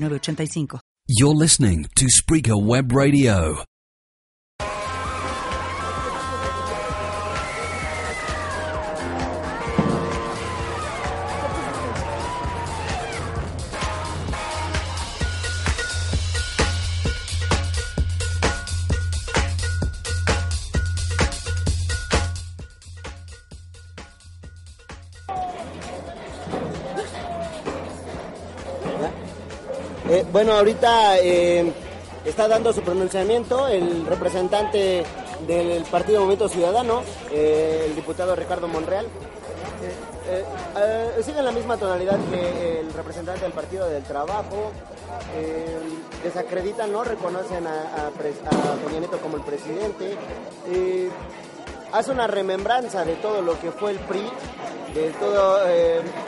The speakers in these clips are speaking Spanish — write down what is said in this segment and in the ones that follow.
985. You're listening to Spreaker Web Radio. Eh, bueno, ahorita eh, está dando su pronunciamiento el representante del Partido Movimiento Ciudadano, eh, el diputado Ricardo Monreal. sigue en la misma tonalidad que el representante del Partido del Trabajo. desacreditan, no reconocen a, a, como el presidente. hace una remembranza de todo lo que fue el PRI, de toda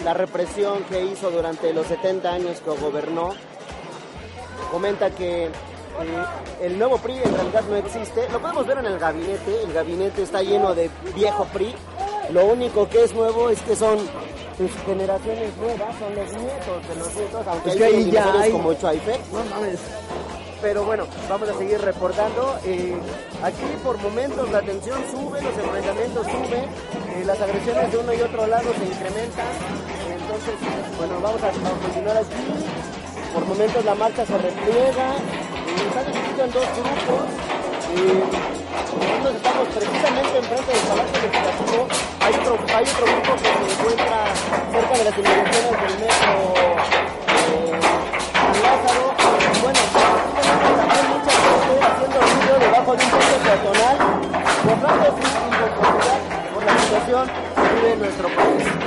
la represión que hizo durante los 70 años que gobernó comenta que eh, el nuevo PRI en realidad no existe. Lo podemos ver en el gabinete, el gabinete está lleno de viejo PRI. Lo único que es nuevo es que son pues, generaciones nuevas, son los nietos de los nietos, aunque es hay ya hay... como Chuaife. No mames. Pero bueno, vamos a seguir reportando. Eh, aquí por momentos la tensión sube, los enfrentamientos suben, eh, las agresiones de uno y otro lado se incrementan. Entonces, bueno, vamos a, a continuar aquí por momentos la marcha se repliega, y están en dos grupos. nosotros estamos precisamente enfrente del Palacio Legislativo. Hay otro, hay otro grupo que se encuentra cerca de las inmediaciones del metro eh, Lázaro. Bueno, también mucha gente haciendo ruido debajo de un puente peatonal, mostrando su inconformidad por la situación que vive nuestro país.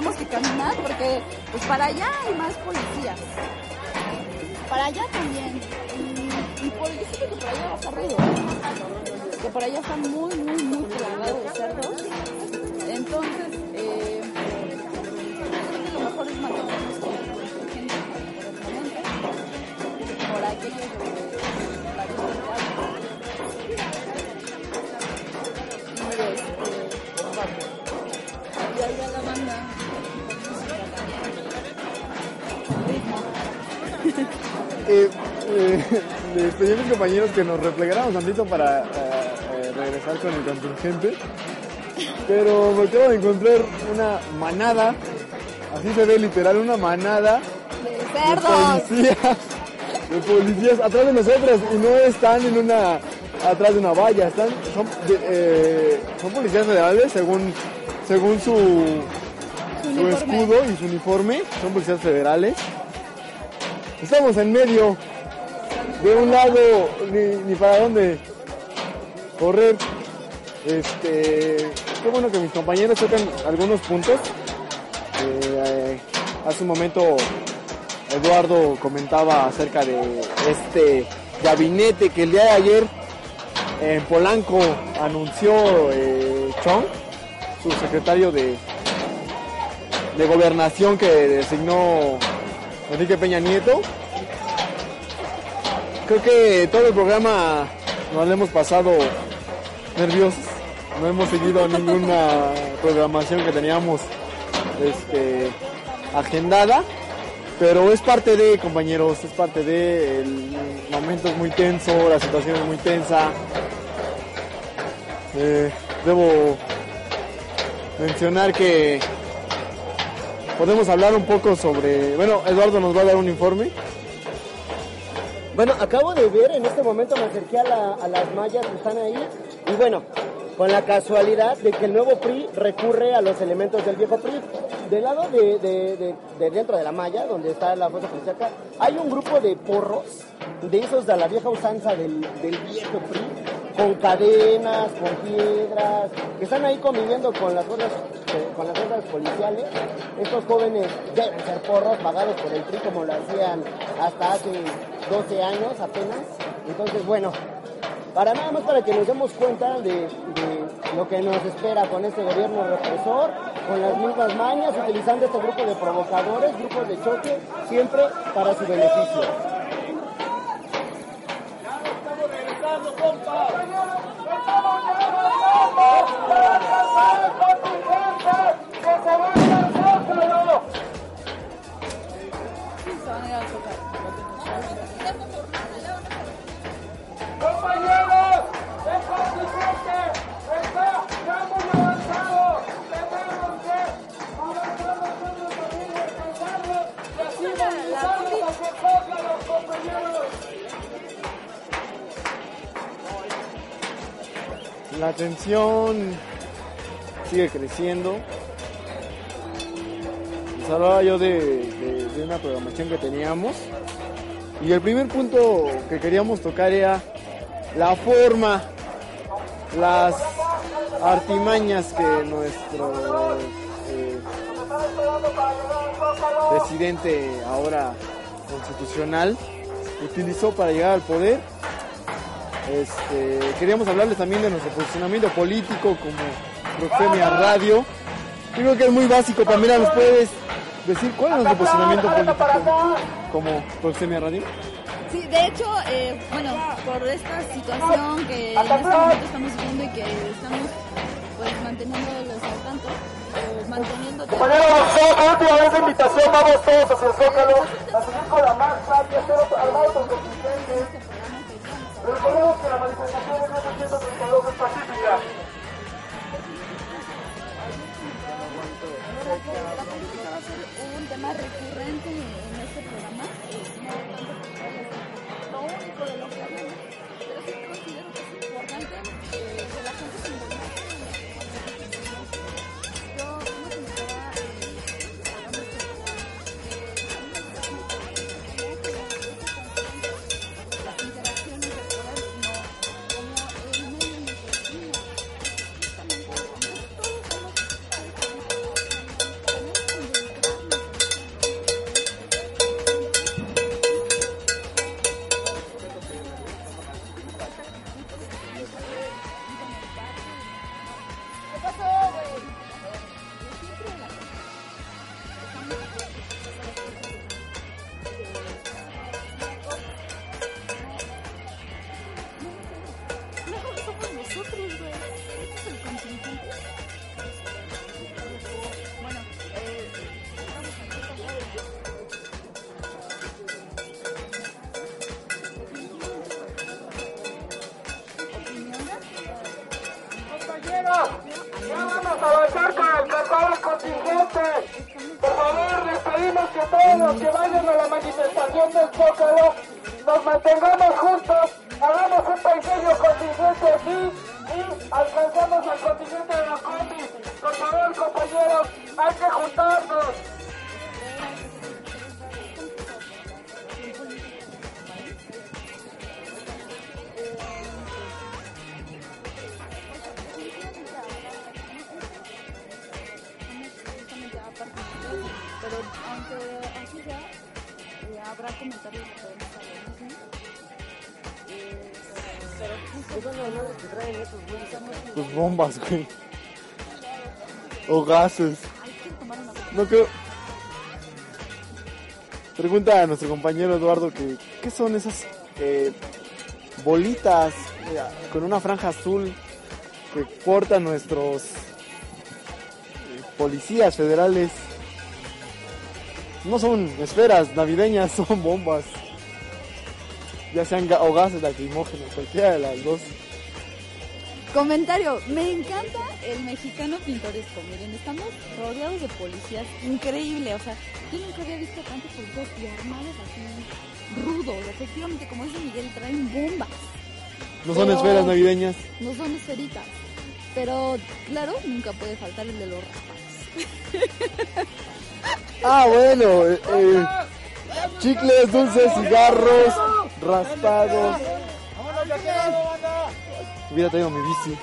tenemos que caminar porque pues para allá hay más policías. Para allá también. Y, y por, que por allá va a ruido. ¿eh? Que por allá está muy, muy, muy plagado de. Entonces, eh, lo mejor es mantenernos con la gente por compañeros que nos replegáramos tantito para eh, eh, regresar con el contingente. Pero me acabo de encontrar una manada, así se ve literal, una manada de, policías, de policías atrás de nosotros y no están en una atrás de una valla, están son, eh, son policías federales según según su, su escudo y su uniforme, son policías federales. Estamos en medio de un lado ni, para dónde correr. Este, qué bueno que mis compañeros tocan algunos puntos. Eh, hace un momento Eduardo comentaba acerca de este gabinete que el día de ayer en Polanco anunció eh, Chong, su secretario de, de gobernación que designó Enrique Peña Nieto. Creo que todo el programa nos lo hemos pasado nerviosos. No hemos seguido ninguna programación que teníamos este, agendada. Pero es parte de, compañeros, es parte de. El momento es muy tenso, la situación es muy tensa. Eh, debo mencionar que podemos hablar un poco sobre. Bueno, Eduardo nos va a dar un informe. Bueno, acabo de ver, en este momento me acerqué a, la- a las mallas que están ahí y bueno, con la casualidad de que el nuevo PRI recurre a los elementos del viejo PRI. Del lado de, de- de- de dentro de la malla, donde está la fuerza policíaca, hay un grupo de porros, de esos de la vieja usanza del, del viejo PRI, con cadenas, con piedras, que están ahí conviviendo con las fuerzas, con las fuerzas policiales. Estos jóvenes deben ser porros pagados por el PRI como lo hacían hasta hace 12 años apenas. Entonces, bueno, para nada más para que nos demos cuenta de lo que nos espera con este gobierno represor, con las mismas mañas, utilizando este grupo de provocadores, grupos de choque, siempre para su beneficio. La tensión sigue creciendo. Les hablaba yo de una programación que teníamos. Y el primer punto que queríamos tocar era la forma, las artimañas que nuestro eh, presidente ahora constitucional utilizó para llegar al poder. Este, queríamos hablarles también de nuestro posicionamiento político como Proxemia Radio. Yo creo que es muy básico. Pamela, ¿nos puedes decir cuál es nuestro posicionamiento político como Proxemia Radio? Sí, de hecho, eh, bueno, por esta situación que en este momento estamos viviendo y que estamos pues manteniéndolos al tanto, o manteniendo última vez de invitación, vamos todos hacia el Zócalo a seguir con la marcha y hacer armados con contingentes. Recordemos que la manifestación en 1932 es pacífica. la política va a ser un tema recurrente en este programa. eh, no lo único de lo que O gases. no creo. Pregunta a nuestro compañero Eduardo que qué son esas eh, bolitas eh, con una franja azul que portan nuestros eh, policías federales. No son esferas navideñas, son bombas. Ya sean o gases lacrimógenos, cualquiera de las dos. Comentario, me encanta el mexicano pintoresco. Miren, estamos rodeados de policías. Increíble, o sea, yo nunca había visto tantos policías y armados así, rudos. Efectivamente, como dice Miguel, traen bombas. No son Pero- esferas navideñas. No son esferitas. Pero, claro, nunca puede faltar el de los raspados. Ah, bueno, eh, eh, chicles, dulces, cigarros, raspados. Hubiera traído mi bici.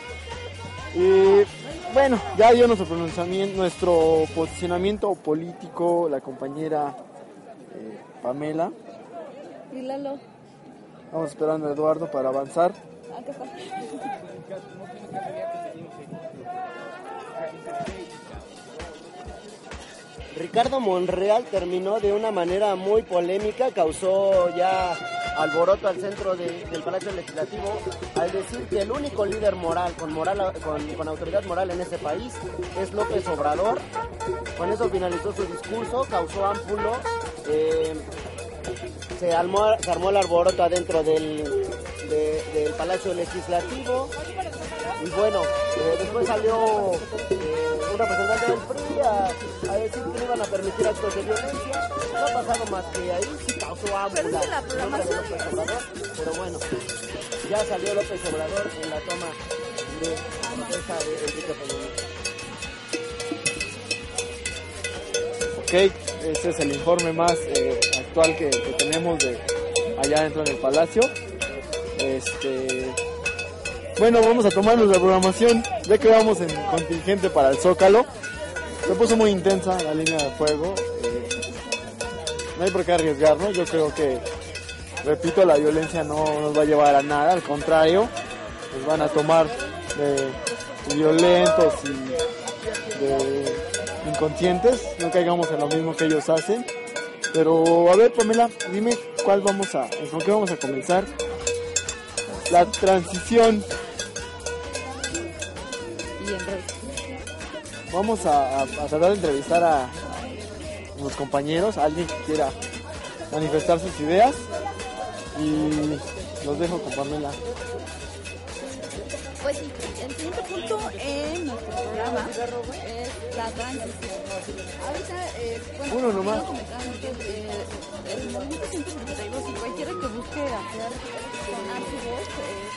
Y bueno, ya dio nuestro pronunciamiento, nuestro posicionamiento político, la compañera eh, Pamela. Y Lalo, Vamos esperando a Eduardo para avanzar. acá está. Ricardo Monreal terminó de una manera muy polémica, causó ya alboroto al centro de- del Palacio Legislativo al decir que el único líder moral con, moral, con, autoridad moral en ese país es López Obrador. Con eso finalizó su discurso, causó ámpulo, eh, se, armó, se armó el alboroto adentro del, de- del Palacio Legislativo. Y bueno, eh, después salió eh, un representante del PRI a, a decir que no iban a permitir actos de violencia. No ha pasado más que ahí, sí causó ámbula. Pero es la programación- pero bueno, ya salió López Obrador en la toma de protesta de Enrique Peña. Ok, este es el informe más eh, actual que, que tenemos de allá dentro del palacio. Este, bueno, vamos a tomar nuestra programación. Ya que vamos en contingente para el Zócalo. Se puso muy intensa la línea de fuego. eh, no hay por qué arriesgarnos. Yo creo que, repito, la violencia no nos va a llevar a nada. Al contrario, nos van a tomar de violentos y de inconscientes, no caigamos en lo mismo que ellos hacen. Pero a ver, Pamela, dime cuál vamos a, con qué vamos a comenzar. La transición. Vamos a, a- a tratar de entrevistar a, a los compañeros, a alguien que quiera manifestar sus ideas. Y los dejo con Pamela. Pues sí, el siguiente punto en nuestro programa es la transición. Ahorita, eh, bueno, Uno nomás. que eh, el movimiento 152 y cualquiera que busque hacer sonar su voz, eh,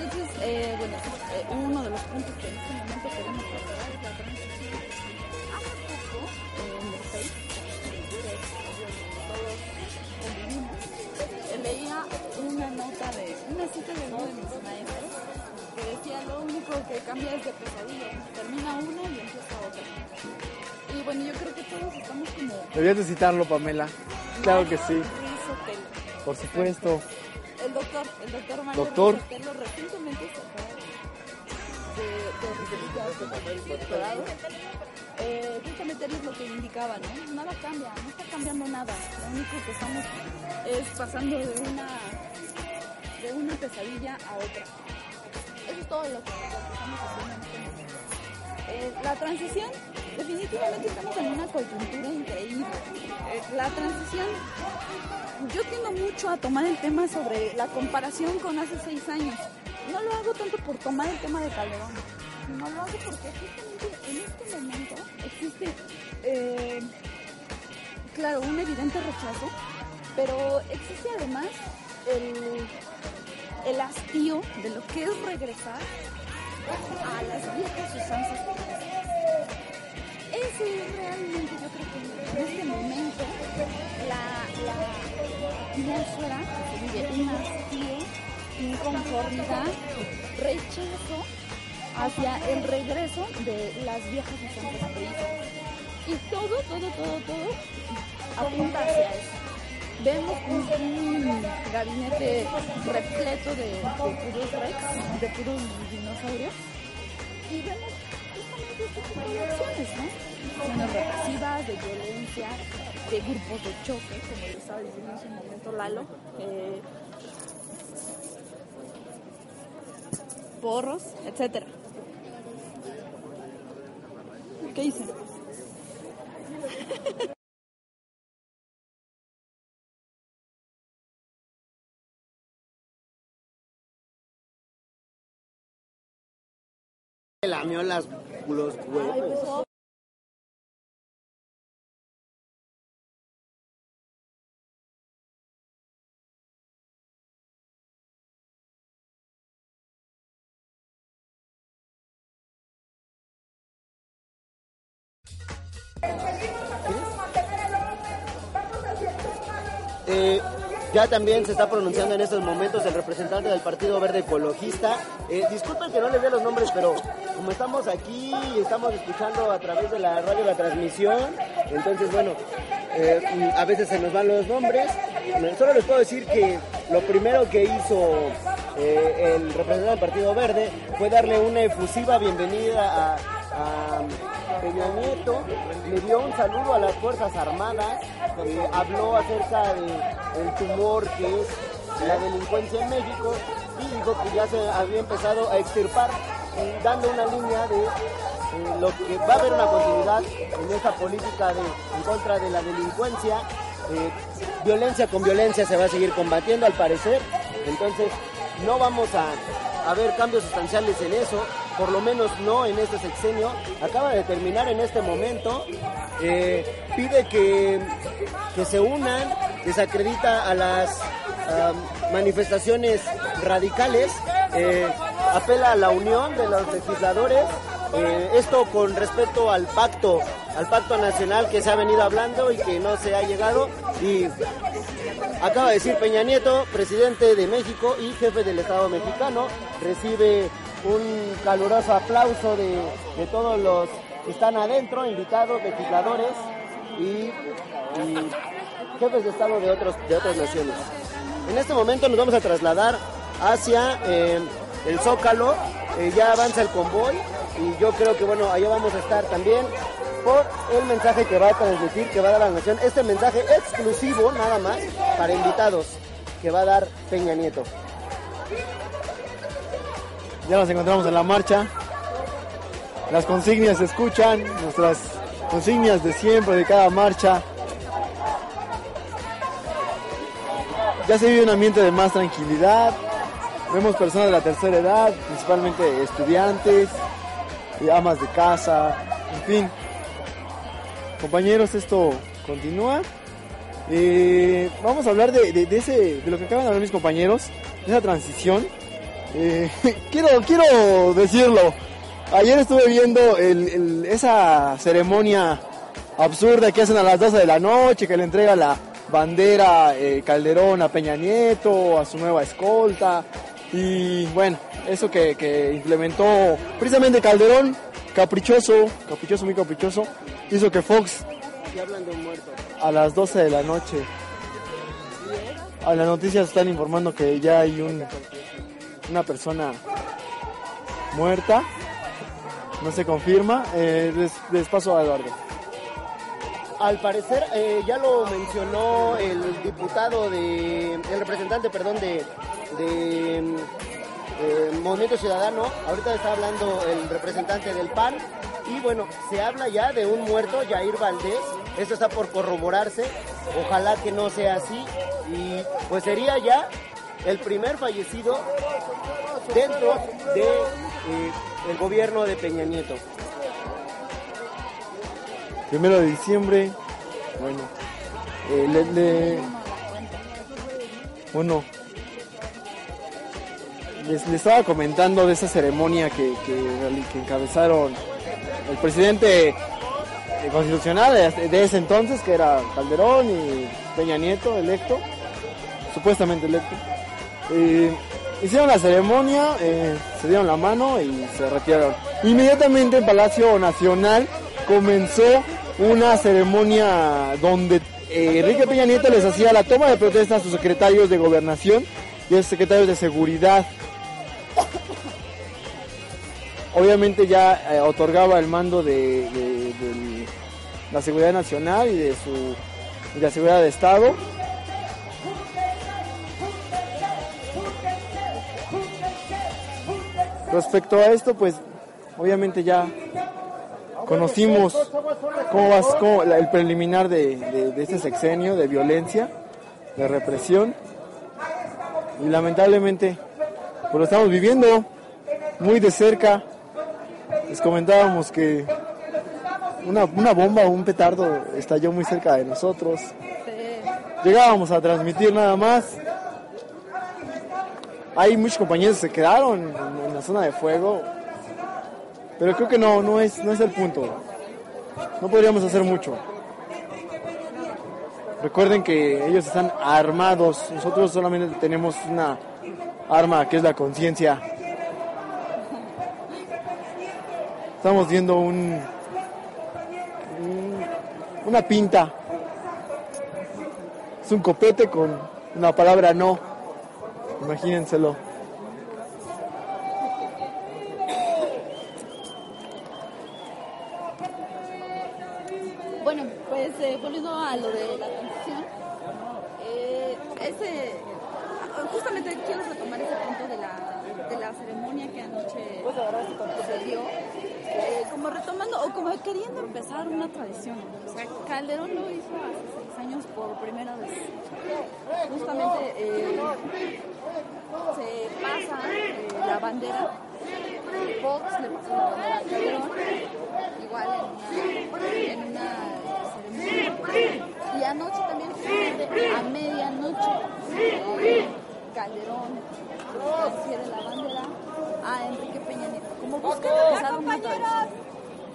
Entonces, eh, bueno, eh, uno de los puntos que en este momento queremos abordar es la transición. Hace poco, en el que es donde todos eh, leía una nota de una cita de uno lo único que cambia es de pesadilla, termina una y empieza otra. Y bueno, yo creo que todos estamos como Debías de citarlo, Pamela. Claro que sí, por supuesto. El doctor, el doctor Mario Doctor. Ruiz Sotelo recientemente acaba de, de, de, de doctorado. Eh, justamente es lo que indicaba, ¿no? Nada cambia, no está cambiando nada. Lo único que estamos es pasando de una de una pesadilla a otra. Todo lo que, estamos haciendo. Eh, la transición, definitivamente estamos en una coyuntura increíble. Eh, la transición yo tiendo mucho a tomar el tema sobre la comparación con hace seis años. No lo hago tanto por tomar el tema de Calderón, no lo hago porque justamente en este momento existe, eh, claro, un evidente rechazo, pero existe además el, el hastío de lo que es regresar a las viejas usanzas. Ese es realmente, yo creo que en este momento, la, la atmósfera vive, un hastío, inconformidad, rechazo hacia el regreso de las viejas usanzas. Y todo, todo, todo, todo apunta hacia eso. Vemos un, gabinete repleto de, de puros rex, de puros dinosaurios, y vemos justamente este tipo de acciones, ¿no? Acciones represivas, de violencia, de grupos de choque, como lo estaba diciendo hace un momento Lalo, eh, porros, etcétera. ¿Qué hice? Lamió las, los huevos. Eh, ya también se está pronunciando en estos momentos el representante del Partido Verde Ecologista. Eh, disculpen que no les dé los nombres, pero como estamos aquí y estamos escuchando a través de la radio la transmisión, entonces bueno, eh, a veces se nos van los nombres. Solo les puedo decir que lo primero que hizo eh, el representante del Partido Verde fue darle una efusiva bienvenida a Peña Nieto, le dio un saludo a las Fuerzas Armadas, habló acerca del tumor que es la delincuencia en México y dijo que ya se había empezado a extirpar, dando una línea de eh, lo que va a haber una continuidad en esta política de, en contra de la delincuencia. Eh, violencia con violencia se va a seguir combatiendo al parecer, entonces no vamos a, a ver cambios sustanciales en eso, por lo menos no en este sexenio. Acaba de terminar en este momento, eh, pide que, que se unan, desacredita a las manifestaciones radicales, eh, apela a la unión de los legisladores, eh, esto con respecto al pacto, al pacto nacional que se ha venido hablando y que no se ha llegado y acaba de decir Peña Nieto, presidente de México y jefe del Estado mexicano, recibe un caluroso aplauso de, de todos los que están adentro, invitados, legisladores y, jefes de Estado de, otros, de otras naciones. En este momento nos vamos a trasladar hacia eh, el Zócalo, eh, ya avanza el convoy y yo creo que bueno, allá vamos a estar también por el mensaje que va a transmitir, que va a dar la nación, este mensaje exclusivo nada más para invitados que va a dar Peña Nieto. Ya nos encontramos en la marcha. Las consignas se escuchan, nuestras consignas de siempre, de cada marcha. Ya se vive un ambiente de más tranquilidad. Vemos personas de la tercera edad, principalmente estudiantes, amas de casa, en fin. Compañeros, esto continúa. Eh, vamos a hablar de, de- de ese, de lo que acaban de hablar mis compañeros, de esa transición. Eh, quiero, quiero decirlo. Ayer estuve viendo esa ceremonia absurda que hacen a las 12 de la noche, que le entrega la bandera eh, Calderón a Peña Nieto, a su nueva escolta. Y bueno, eso que, que implementó precisamente Calderón, caprichoso, caprichoso, muy caprichoso, hizo que Fox a las 12 de la noche. A las noticias están informando que ya hay un, una persona muerta. No se confirma. Eh, les, paso a Eduardo. Al parecer, eh, ya lo mencionó el diputado de, el representante, perdón, de, de eh, Movimiento Ciudadano. Ahorita está hablando el representante del PAN. Y bueno, se habla ya de un muerto, Jair Valdés. Esto está por corroborarse. Ojalá que no sea así. Y pues sería ya el primer fallecido dentro de eh, gobierno de Peña Nieto. Primero de diciembre. Bueno. eh, le, bueno. Les, estaba comentando de esa ceremonia que, que, encabezaron el presidente eh, constitucional de ese entonces, que era Calderón y Peña Nieto, electo, supuestamente electo. Hicieron la ceremonia, eh, se dieron la mano y se retiraron. Inmediatamente en Palacio Nacional comenzó una ceremonia donde eh, Enrique Peña Nieto les hacía la toma de protesta a sus secretarios de gobernación y a sus secretarios de seguridad. Obviamente ya eh, otorgaba el mando de, de- de la seguridad nacional y de su y la seguridad de Estado. Respecto a esto, pues obviamente ya conocimos cómo va cómo la- el preliminar de, este sexenio de violencia, de represión. Y lamentablemente, pues lo estamos viviendo muy de cerca. Les comentábamos que una, una bomba o un petardo estalló muy cerca de nosotros. Llegábamos a transmitir nada más. Hay muchos compañeros que se quedaron la zona de fuego. Pero creo que no, no es, no es el punto. No podríamos hacer mucho. Recuerden que ellos están armados. Nosotros solamente tenemos una arma que es la conciencia. Estamos viendo un, un- una pinta. Es un copete con una palabra no. Imagínenselo. Bueno, pues eh, volviendo a lo de la transición, eh, ese, justamente quiero retomar ese punto de la, de que anoche se dio, eh, como retomando o como queriendo empezar una tradición. Calderón lo hizo hace seis años por primera vez. Justamente eh, se pasa eh, la bandera, Fox le pasó la bandera a Calderón, igual en una, una ceremonia. Y anoche también, a medianoche, eh, Calderón transfiere la bandera a Enrique Peña Nieto, como buscando empezar una tradición.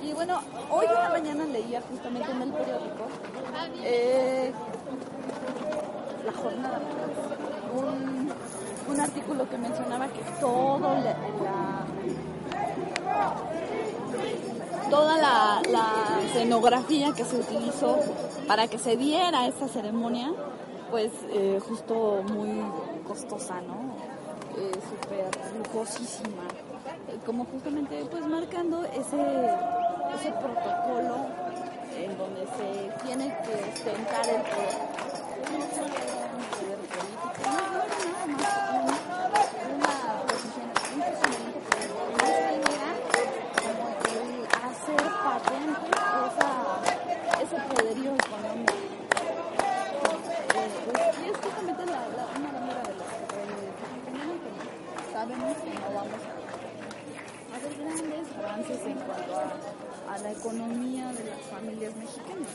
Y bueno, hoy en la mañana leía justamente en el periódico eh, la jornada, un, un artículo que mencionaba que todo la, la- toda la, la escenografía que se utilizó para que se diera esta ceremonia, pues eh, justo muy costosa, ¿no? Eh, Súper lujosísima. Eh, como justamente pues marcando ese, ese protocolo en donde se tiene que ostentar el poder. Esa, ese poderío económico. Eh, pues, y es justamente la, la, una de sabemos que no vamos a, ver grandes avances en cuanto a, la economía de las familias mexicanas.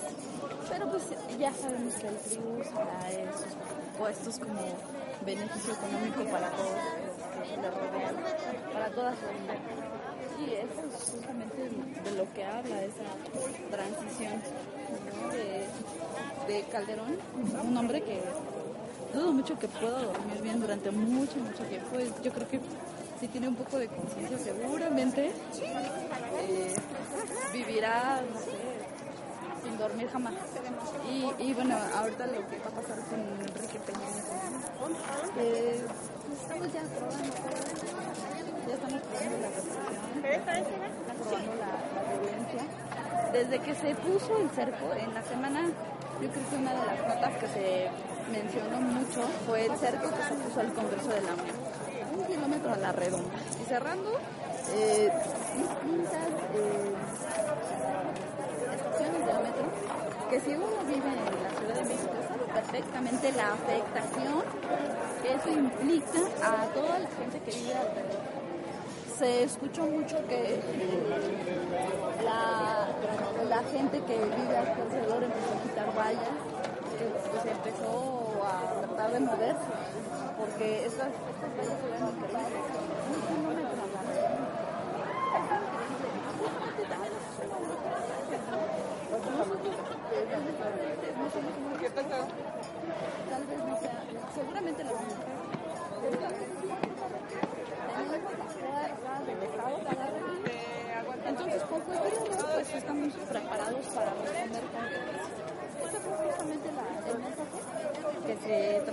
Pero pues ya sabemos que el tribu será esos puestos como beneficio económico para todos los que para toda su vida. Y eso es justamente de lo que habla esa transición de, de Calderón, un hombre que dudo mucho que pueda dormir bien durante mucho, mucho tiempo. Yo creo que si tiene un poco de conciencia, seguramente eh, vivirá, no sé, sin dormir jamás. Y, y bueno, ahorita lo que va a pasar con Enrique Peña Nieto, eh, pues estamos ya probando, ya estamos probando la. Desde que se puso el cerco, en la semana, yo creo que una de las notas que se mencionó mucho fue el cerco que se puso al Congreso de la Unión. Un kilómetro a la redonda. Y cerrando eh, distintas eh, estaciones del metro, que si uno vive en la Ciudad de México sabe perfectamente la afectación que eso implica a toda la gente que vive alrededor. Se escuchó mucho que la, la gente que vive alrededor empezó a quitar vallas, que pues, empezó a tratar de moverse, porque estas, estas vallas se increíbles. Tal vez no sea, seguramente la vamos a hacer. Entonces, poco a poco, pues estamos preparados para responder con Esa fue justamente la,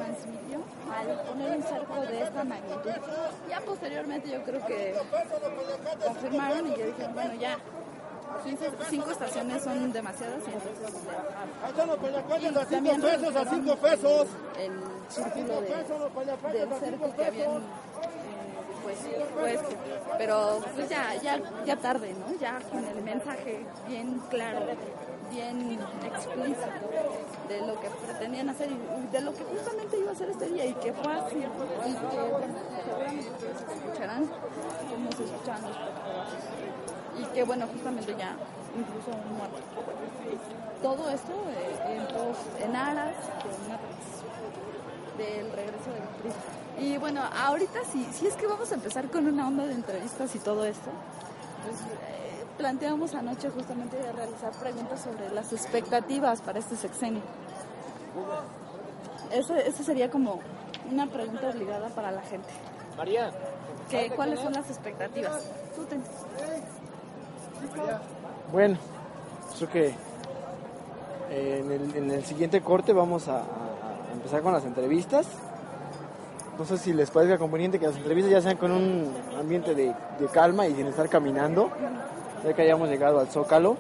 al poner un cerco de esta magnitud. Ya posteriormente yo creo que confirmaron y ya dijeron, bueno, ya, cinco, cinco estaciones son demasiadas y entonces Y también pesos, a cinco pesos. el círculo de, del cerco que habían eh, pues puesto. Pero pues ya, ya, ya tarde, ¿no? Ya con el mensaje bien claro, bien explícito de lo que pretendían hacer y de lo que justamente iba a hacer este día y que fue así. Y que escucharán cómo se escuchaban los portavoces. Y que bueno, justamente ya incluso muerto. Todo esto eh, en, pos, en aras de del regreso del PRI. Y bueno, ahorita sí, si es que vamos a empezar con una onda de entrevistas y todo esto, pues eh, planteamos anoche justamente de realizar preguntas sobre las expectativas para este sexenio. Eso, eso sería como una pregunta obligada para la gente. María. Que, ¿Cuáles son las expectativas? Tú ten- Bueno, creo que eh, en, el, en el siguiente corte vamos a, a- a empezar con las entrevistas. No sé si les parezca conveniente que las entrevistas ya sean con un ambiente de, calma y sin estar caminando, ya que hayamos llegado al Zócalo.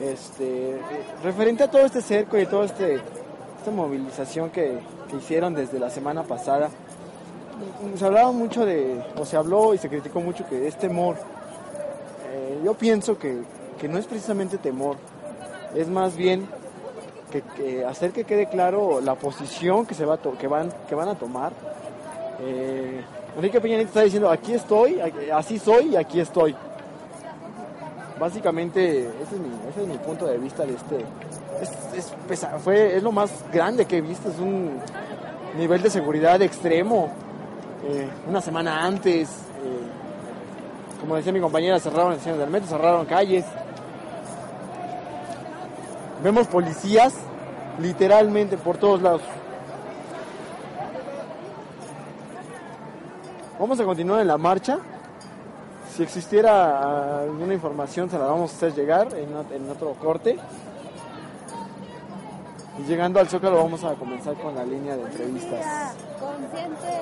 Este, referente a todo este cerco y toda este, esta movilización que, hicieron desde la semana pasada, se hablaba mucho de, o se habló y se criticó mucho que es temor. Eh, yo pienso que, que no es precisamente temor, es más bien que, hacer que quede claro la posición que se va que van que van a tomar. Eh, Enrique Peña Nieto está diciendo aquí estoy, así soy y aquí estoy. Básicamente ese es mi, punto de vista de este. Es, es fue, es lo más grande que he visto, es un nivel de seguridad extremo. Eh, una semana antes, eh, como decía mi compañera, cerraron estaciones del metro, cerraron calles. Vemos policías literalmente por todos lados. Vamos a continuar en la marcha. Si existiera alguna información, se la vamos a hacer llegar en, ot- en otro corte. Y llegando al Zócalo, vamos a comenzar con la línea de entrevistas. Consciente